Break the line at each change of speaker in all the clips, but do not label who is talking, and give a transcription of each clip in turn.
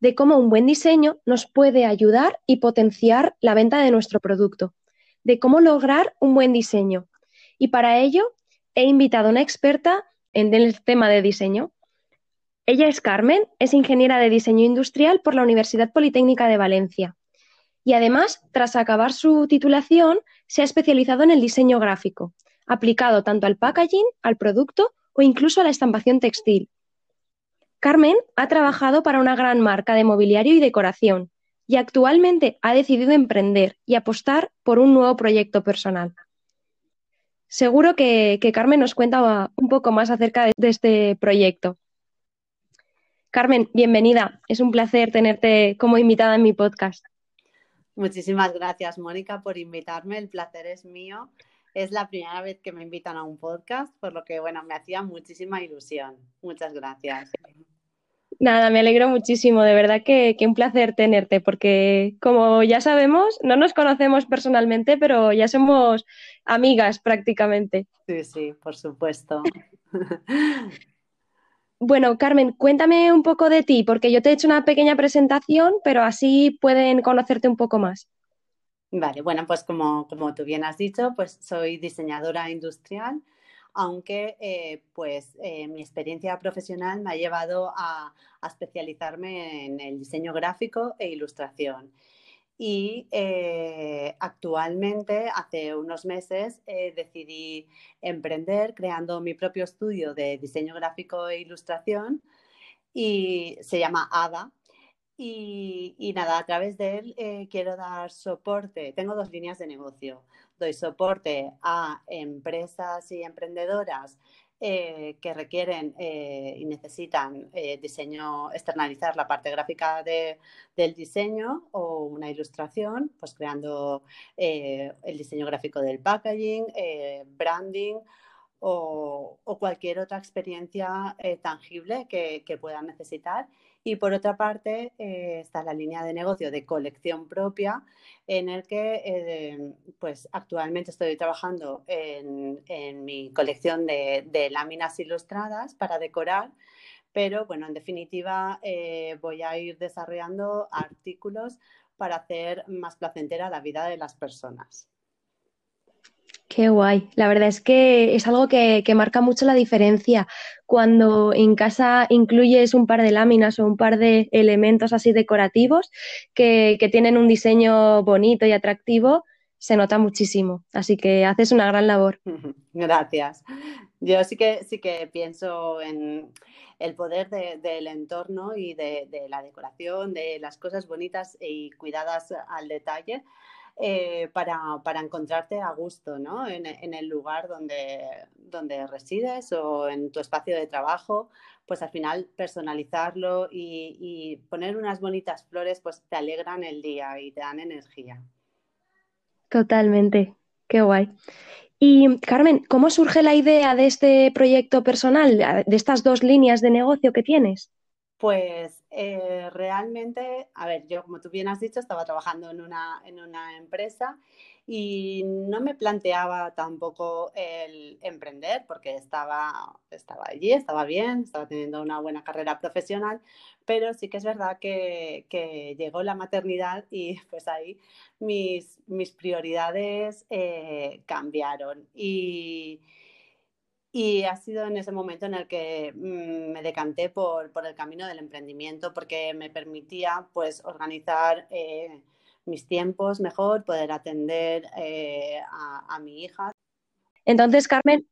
de cómo un buen diseño nos puede ayudar y potenciar la venta de nuestro producto, de cómo lograr un buen diseño. Y para ello he invitado a una experta en el tema de diseño. Ella es Carmen, es ingeniera de diseño industrial por la Universidad Politécnica de Valencia. Y además, tras acabar su titulación, se ha especializado en el diseño gráfico, aplicado tanto al packaging, al producto o incluso a la estampación textil. Carmen ha trabajado para una gran marca de mobiliario y decoración y actualmente ha decidido emprender y apostar por un nuevo proyecto personal. Seguro que, Carmen nos cuenta un poco más acerca de, de este proyecto. Carmen, bienvenida. Es un placer tenerte como invitada en mi podcast.
Muchísimas gracias, Mónica, por invitarme. El placer es mío. Es la primera vez que me invitan a un podcast, por lo que, bueno, me hacía muchísima ilusión. Muchas gracias.
Nada, me alegro muchísimo, de verdad que, un placer tenerte, porque como ya sabemos, no nos conocemos personalmente, pero ya somos amigas prácticamente.
Sí, sí, por supuesto.
Bueno, Carmen, cuéntame un poco de ti, porque yo te he hecho una pequeña presentación, pero así pueden conocerte un poco más.
Vale, bueno, pues como, como tú bien has dicho, pues soy diseñadora industrial aunque eh, pues eh, mi experiencia profesional me ha llevado a, especializarme en el diseño gráfico e ilustración. Y eh, actualmente, hace unos meses, decidí emprender creando mi propio estudio de diseño gráfico e ilustración y se llama ADA. Y, nada, a través de él quiero dar soporte. Tengo dos líneas de negocio doy soporte a empresas y emprendedoras eh, que requieren eh, y necesitan eh, diseño, externalizar la parte gráfica del diseño o una ilustración, pues creando el diseño gráfico del packaging, branding o, cualquier otra experiencia tangible que, que puedan necesitar y por otra parte eh, está la línea de negocio de colección propia, en el que eh, pues actualmente estoy trabajando en, mi colección de, láminas ilustradas para decorar, pero bueno, en definitiva eh, voy a ir desarrollando artículos para hacer más placentera la vida de las personas.
Qué guay. La verdad es que es algo que, marca mucho la diferencia. Cuando en casa incluyes un par de láminas o un par de elementos así decorativos que, tienen un diseño bonito y atractivo, se nota muchísimo. Así que haces una gran labor.
Gracias. Yo sí que sí que pienso en el poder del entorno y de, de, la decoración, de las cosas bonitas y cuidadas al detalle. Eh, para, para, encontrarte a gusto ¿no? en, en, el lugar donde, donde resides o en tu espacio de trabajo, pues al final personalizarlo y, y poner unas bonitas flores pues te alegran el día y te dan energía.
Totalmente, qué guay. Y Carmen, ¿cómo surge la idea de este proyecto personal, de estas dos líneas de negocio que tienes?
Pues eh, realmente, a ver, yo como tú bien has dicho, estaba trabajando en una, en una empresa y no me planteaba tampoco el emprender porque estaba, estaba allí, estaba bien, estaba teniendo una buena carrera profesional, pero sí que es verdad que, que llegó la maternidad y pues ahí mis, mis prioridades eh, cambiaron. Y, y ha sido en ese momento en el que mm, me decanté por, el camino del emprendimiento porque me permitía pues organizar eh, mis tiempos mejor, poder atender eh, a, mi hija.
Entonces, Carmen,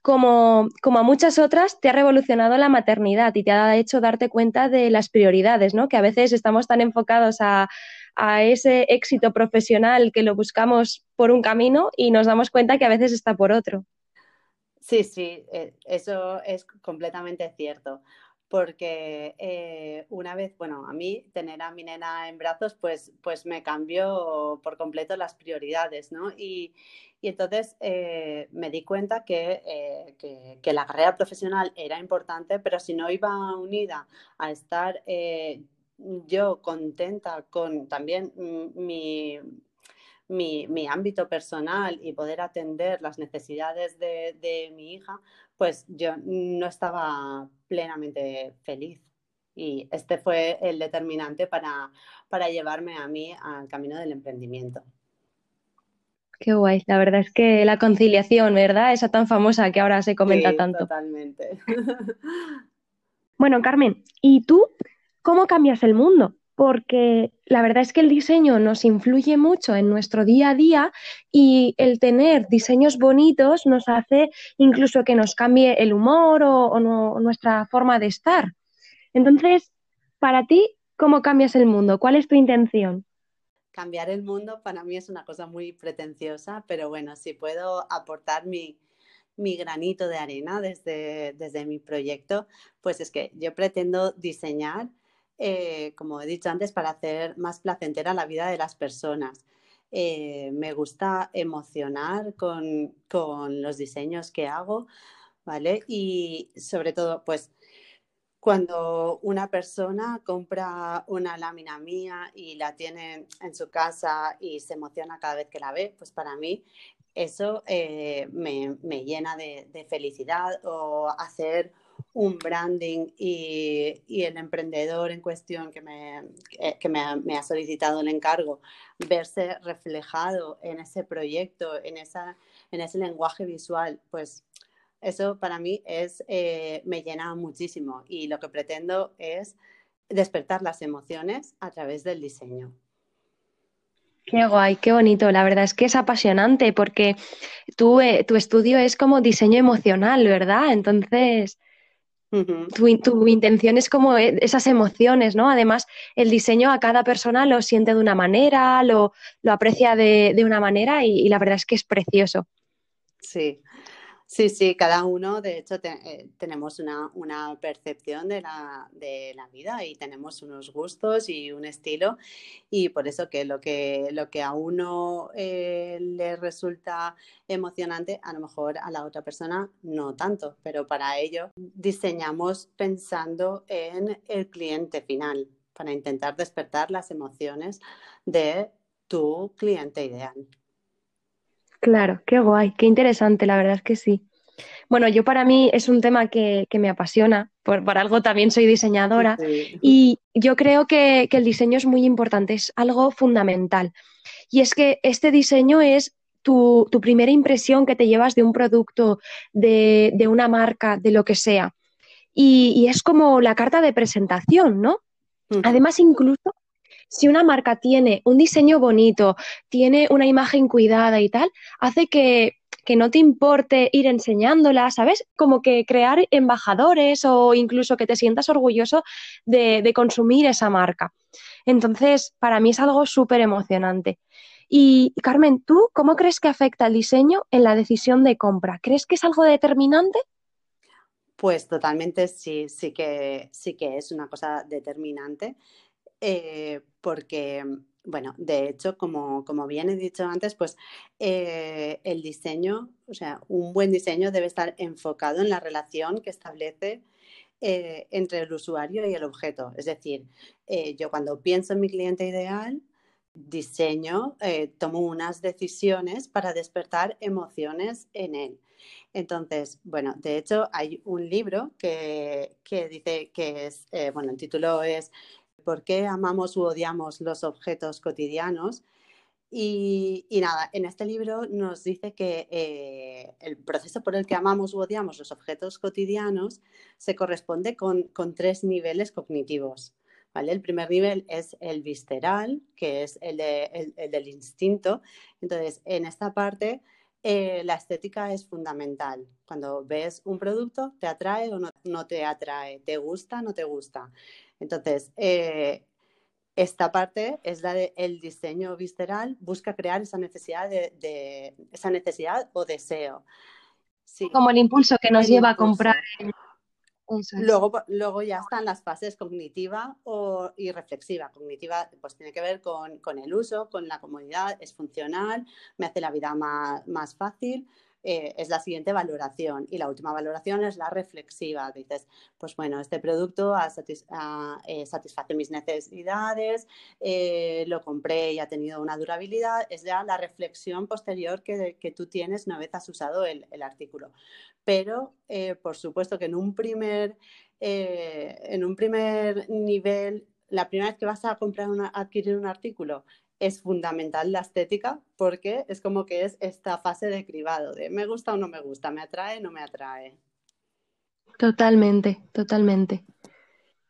como, como, a muchas otras, te ha revolucionado la maternidad y te ha hecho darte cuenta de las prioridades, ¿no? Que a veces estamos tan enfocados a, a ese éxito profesional que lo buscamos por un camino y nos damos cuenta que a veces está por otro.
Sí, sí, eh, eso es completamente cierto. porque eh, una vez, bueno, a mí tener a mi nena en brazos, pues, pues me cambió por completo las prioridades, ¿no? Y, entonces eh, me di cuenta eh, que, que, la carrera profesional era importante, pero si no iba unida a estar yo contenta con también mi, mi, ámbito personal y poder atender las necesidades de, mi hija, pues yo no estaba plenamente feliz. Y este fue el determinante para, para llevarme a mí al camino del emprendimiento.
Qué guay, la verdad es que la conciliación, ¿verdad? Esa tan famosa que ahora se comenta tanto.
Totalmente.
bueno, Carmen, ¿y tú cómo cambias el mundo? Porque la verdad es que el diseño nos influye mucho en nuestro día a día y el tener diseños bonitos nos hace incluso que nos cambie el humor o, nuestra forma de estar. Entonces, para ti, ¿cómo cambias el mundo? ¿Cuál es tu intención?
Cambiar el mundo para mí es una cosa muy pretenciosa, pero bueno, si puedo aportar mi, granito de arena desde, mi proyecto, pues es que yo pretendo diseñar eh, como he dicho antes, para hacer más placentera la vida de las personas. Eh, me gusta emocionar con, los diseños que hago, ¿vale? Y sobre todo, pues cuando una persona compra una lámina mía y la tiene en su casa y se emociona cada vez que la ve, pues para mí eso eh, me, llena de, de, felicidad o hacer un branding y, el emprendedor en cuestión que, me, me, ha, solicitado el encargo, verse reflejado en ese proyecto, en, esa, en ese lenguaje visual, pues eso para mí es, eh, me llena muchísimo y lo que pretendo es despertar las emociones a través del diseño.
Qué guay, qué bonito. La verdad es que es apasionante porque tú, eh, tu estudio es como diseño emocional, ¿verdad? Entonces, tu, intención es como e, esas emociones, ¿no? Además, el diseño a cada persona lo siente de una manera, lo, aprecia de, una manera y, la verdad es que es precioso.
Sí, Sí, sí, cada uno, de hecho, eh, tenemos una, percepción de la, de la, vida y tenemos unos gustos y un estilo y por eso que lo que, lo que a uno eh, le resulta emocionante, a lo mejor a la otra persona no tanto, pero para ello diseñamos pensando en el cliente final para intentar despertar las emociones de tu cliente ideal.
Claro, qué guay, qué interesante, la verdad es que sí. Bueno, yo para mí es un tema que, me apasiona, por, algo también soy diseñadora y yo creo que, el diseño es muy importante, es algo fundamental. Y es que este diseño es tu, primera impresión que te llevas de un producto, de, una marca, de lo que sea. Y, es como la carta de presentación, ¿no? Además, incluso si una marca tiene un diseño bonito, tiene una imagen cuidada y tal, hace que, no te importe ir enseñándola, ¿sabes? Como que crear embajadores o incluso que te sientas orgulloso de, consumir esa marca. Entonces, para mí es algo súper emocionante. Y Carmen, ¿tú cómo crees que afecta el diseño en la decisión de compra? ¿Crees que es algo determinante?
Pues totalmente sí, sí que, sí que es una cosa determinante. Eh, porque, bueno, de hecho, como, bien he dicho antes, pues eh, el diseño, o sea, un buen diseño debe estar enfocado en la relación que establece eh, entre el usuario y el objeto. Es decir, yo cuando pienso en mi cliente ideal, diseño, tomo unas decisiones para despertar emociones en él. Entonces, bueno, de hecho hay un libro que, que dice que es, bueno, el título es por qué amamos u odiamos los objetos cotidianos. Y, nada, en este libro nos dice que eh, el proceso por el que amamos u odiamos los objetos cotidianos se corresponde con, tres niveles cognitivos. ¿vale? El primer nivel es el visceral, que es el, del instinto. Entonces, en esta parte, eh, la estética es fundamental. Cuando ves un producto, ¿te atrae o no, no te atrae? ¿Te gusta o no te gusta? Entonces, eh, esta parte es la del diseño visceral, busca crear esa necesidad de, esa necesidad o deseo.
Como el impulso que nos lleva a comprar.
Luego, luego ya están las fases cognitiva o, y reflexiva. Cognitiva pues tiene que ver con, el uso, con la comodidad, es funcional, me hace la vida más, más fácil. Eh, es la siguiente valoración. Y la última valoración es la reflexiva. Dices, pues bueno, este producto ha eh, satisface mis necesidades, eh, lo compré y ha tenido una durabilidad. Es ya la reflexión posterior que, que tú tienes una vez has usado el, el artículo. Pero, por supuesto que en un primer, en un primer nivel la primera vez que vas a comprar una, adquirir un artículo es fundamental la estética porque es como que es esta fase de cribado de me gusta o no me gusta, me atrae o no me atrae.
Totalmente, totalmente.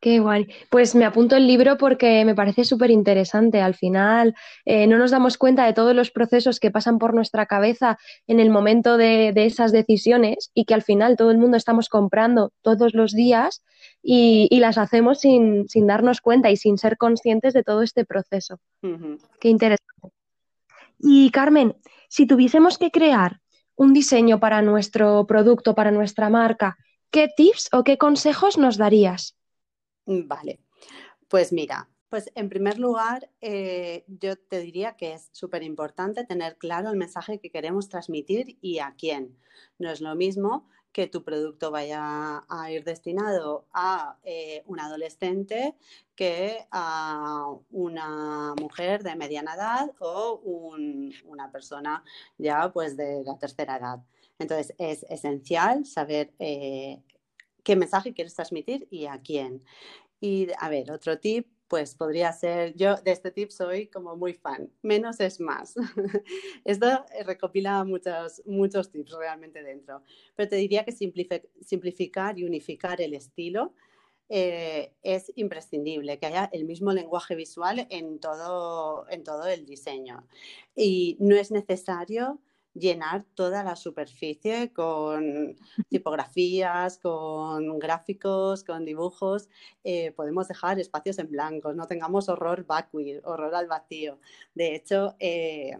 Qué guay. Pues me apunto el libro porque me parece súper interesante. Al final eh, no nos damos cuenta de todos los procesos que pasan por nuestra cabeza en el momento de, esas decisiones y que al final todo el mundo estamos comprando todos los días y, las hacemos sin, darnos cuenta y sin ser conscientes de todo este proceso. Qué interesante. Y Carmen, si tuviésemos que crear un diseño para nuestro producto, para nuestra marca, ¿qué tips o qué consejos nos darías?
Vale, pues mira, pues en primer lugar, eh, yo te diría que es súper importante tener claro el mensaje que queremos transmitir y a quién. No es lo mismo que tu producto vaya a ir destinado a eh, un adolescente que a una mujer de mediana edad o una persona ya pues de la tercera edad. Entonces es esencial saber eh, qué mensaje quieres transmitir y a quién. Y a ver, otro tip, pues podría ser, yo de este tip soy como muy fan, menos es más. Esto recopila muchos, muchos tips realmente dentro, pero te diría que simplificar y unificar el estilo eh, es imprescindible, que haya el mismo lenguaje visual en todo, en todo el diseño. Y no es necesario llenar toda la superficie con tipografías, con gráficos, con dibujos. Eh, podemos dejar espacios en blanco, no tengamos horror vacui, horror al vacío. De hecho, eh,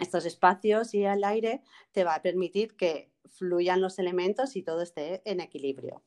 estos espacios y el aire te va a permitir que fluyan los elementos y todo esté en equilibrio.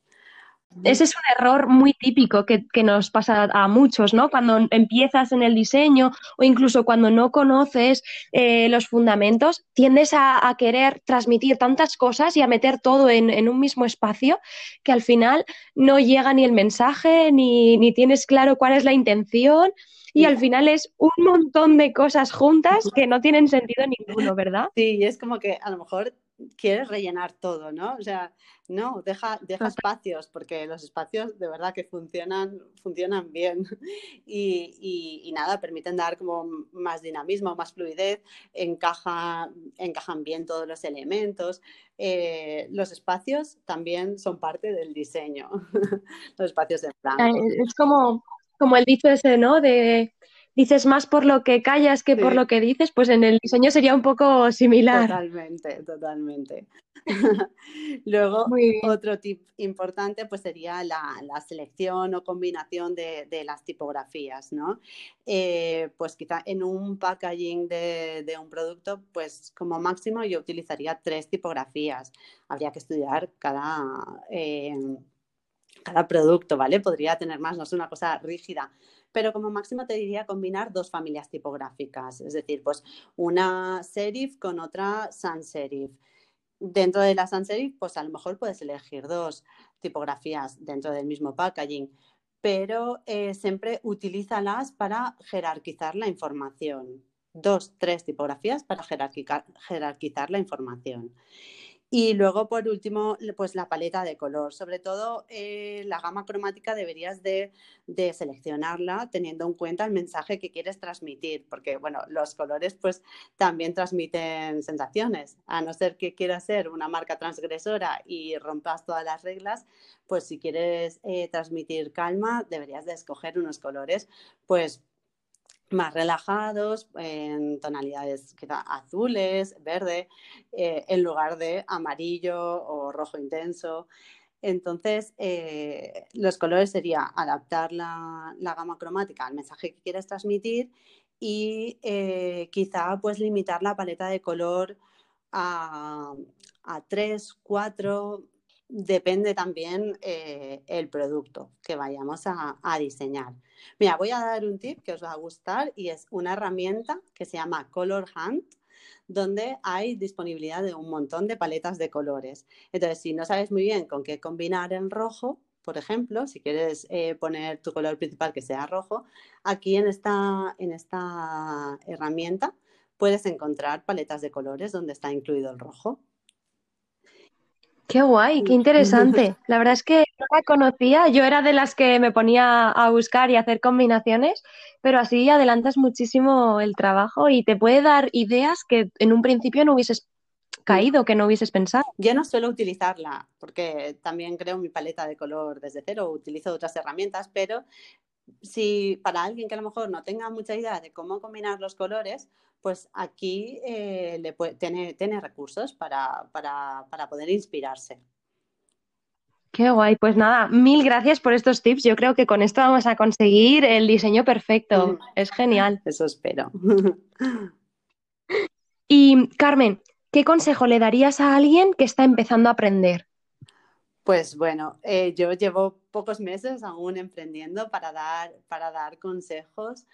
Ese es un error muy típico que, nos pasa a muchos, ¿no? Cuando empiezas en el diseño o incluso cuando no conoces eh, los fundamentos, tiendes a, querer transmitir tantas cosas y a meter todo en, un mismo espacio que al final no llega ni el mensaje, ni, ni tienes claro cuál es la intención y al final es un montón de cosas juntas que no tienen sentido ninguno, ¿verdad?
Sí, es como que a lo mejor quieres rellenar todo, ¿no? O sea, no, deja, deja espacios, porque los espacios de verdad que funcionan, funcionan bien y, nada, permiten dar como más dinamismo, más fluidez, encaja, encajan bien todos los elementos. Eh, los espacios también son parte del diseño, los espacios de plan.
Es como, como el dicho ese, ¿no? De dices más por lo que callas que por lo que dices, pues en el diseño sería un poco similar.
Totalmente, totalmente. Luego, otro tip importante pues sería la, selección o combinación de, las tipografías, ¿no? Eh, pues quizá en un packaging de, un producto, pues como máximo yo utilizaría tres tipografías. Habría que estudiar cada, eh, cada producto, ¿vale? Podría tener más, no es una cosa rígida pero como máximo te diría combinar dos familias tipográficas, es decir, pues una serif con otra sans serif. Dentro de la sans serif, pues a lo mejor puedes elegir dos tipografías dentro del mismo packaging, pero eh, siempre utilízalas para jerarquizar la información. Dos, tres tipografías para jerarquizar la información. Y luego, por último, pues la paleta de color. Sobre todo, eh, la gama cromática deberías de, seleccionarla teniendo en cuenta el mensaje que quieres transmitir, porque, bueno, los colores pues también transmiten sensaciones. A no ser que quieras ser una marca transgresora y rompas todas las reglas, pues si quieres eh, transmitir calma, deberías de escoger unos colores, pues más relajados, en tonalidades quizá azules, verde, eh, en lugar de amarillo o rojo intenso. Entonces, eh, los colores sería adaptar la, gama cromática al mensaje que quieres transmitir y eh, quizá pues limitar la paleta de color a, a tres, cuatro, depende también eh, el producto que vayamos a, diseñar. Mira, voy a dar un tip que os va a gustar y es una herramienta que se llama Color Hunt, donde hay disponibilidad de un montón de paletas de colores. Entonces, si no sabes muy bien con qué combinar el rojo, por ejemplo, si quieres eh, poner tu color principal que sea rojo, aquí en esta, en esta herramienta puedes encontrar paletas de colores donde está incluido el rojo.
Qué guay, qué interesante. La verdad es que no la conocía. Yo era de las que me ponía a buscar y hacer combinaciones, pero así adelantas muchísimo el trabajo y te puede dar ideas que en un principio no hubieses caído, que no hubieses pensado.
Yo no suelo utilizarla porque también creo mi paleta de color desde cero, utilizo otras herramientas, pero si para alguien que a lo mejor no tenga mucha idea de cómo combinar los colores, pues aquí eh, le tiene, tiene, recursos para, poder inspirarse.
Qué guay, pues nada, mil gracias por estos tips. Yo creo que con esto vamos a conseguir el diseño perfecto. Es genial.
Eso espero.
Y Carmen, ¿qué consejo le darías a alguien que está empezando a aprender?
Pues bueno, eh, yo llevo pocos meses aún emprendiendo para dar, para dar consejos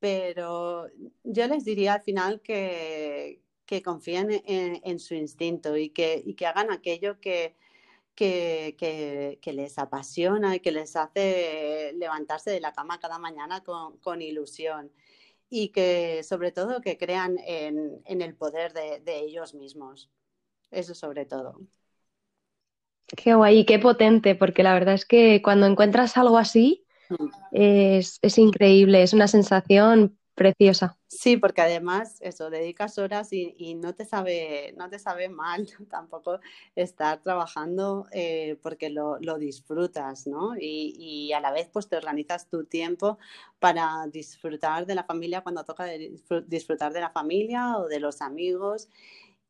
pero yo les diría al final que, confíen en, su instinto y que, hagan aquello que, les apasiona y que les hace levantarse de la cama cada mañana con, ilusión y que sobre todo que crean en, el poder de, ellos mismos. Eso sobre todo.
Qué guay qué potente, porque la verdad es que cuando encuentras algo así, es, increíble, es una sensación preciosa.
Sí, porque además eso, dedicas horas y, no te sabe, no te sabe mal tampoco estar trabajando eh, porque lo, disfrutas, ¿no? Y, a la vez pues te organizas tu tiempo para disfrutar de la familia cuando toca disfrutar de la familia o de los amigos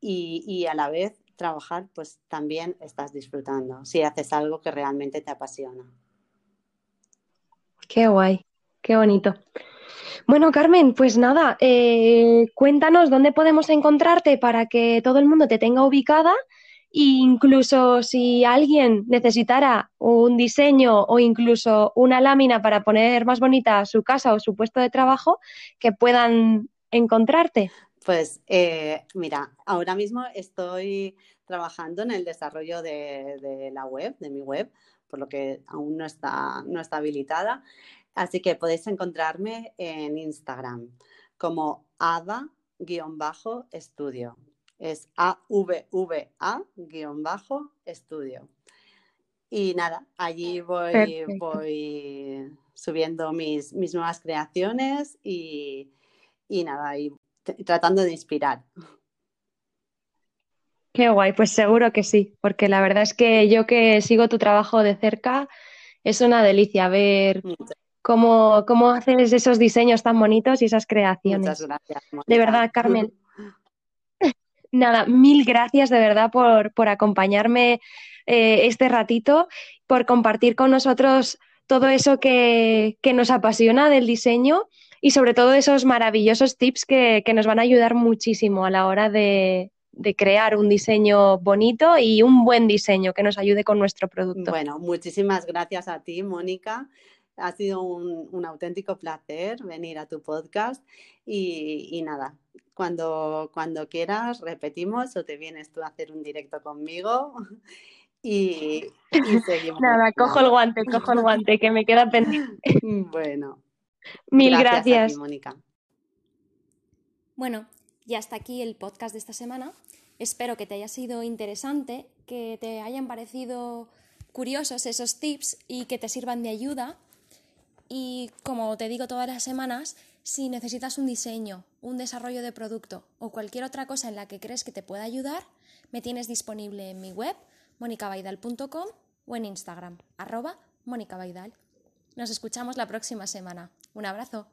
y, y a la vez trabajar pues también estás disfrutando si haces algo que realmente te apasiona.
Qué guay, qué bonito. Bueno, Carmen, pues nada, eh, cuéntanos dónde podemos encontrarte para que todo el mundo te tenga ubicada e incluso si alguien necesitara un diseño o incluso una lámina para poner más bonita su casa o su puesto de trabajo, que puedan encontrarte.
Pues eh, mira, ahora mismo estoy trabajando en el desarrollo de la web, de mi web, por lo que aún no está, no está habilitada. Así que podéis encontrarme en Instagram como ada-estudio. Es A-V-V-A-estudio. Y nada, allí voy, voy subiendo mis, mis, nuevas creaciones y, y nada, y tratando de inspirar.
Qué guay, pues seguro que sí, porque la verdad es que yo que sigo tu trabajo de cerca, es una delicia ver cómo, cómo haces esos diseños tan bonitos y esas creaciones.
Muchas gracias.
De verdad, Carmen. Nada, mil gracias de verdad por, acompañarme eh, este ratito, por compartir con nosotros todo eso que, nos apasiona del diseño y sobre todo esos maravillosos tips que nos van a ayudar muchísimo a la hora de, de crear un diseño bonito y un buen diseño que nos ayude con nuestro producto.
Bueno, muchísimas gracias a ti, Mónica. Ha sido un, auténtico placer venir a tu podcast y, nada, cuando, cuando quieras repetimos o te vienes tú a hacer un directo conmigo y, seguimos.
nada, cojo el guante, cojo el guante que me queda pendiente.
Bueno.
Mil gracias.
Mónica.
Bueno, y hasta aquí el podcast de esta semana. Espero que te haya sido interesante, que te hayan parecido curiosos esos tips y que te sirvan de ayuda. Y como te digo todas las semanas, si necesitas un diseño, un desarrollo de producto o cualquier otra cosa en la que crees que te pueda ayudar, me tienes disponible en mi web, monicabaidal.com o en Instagram, arroba monicabaidal. Nos escuchamos la próxima semana. Un abrazo.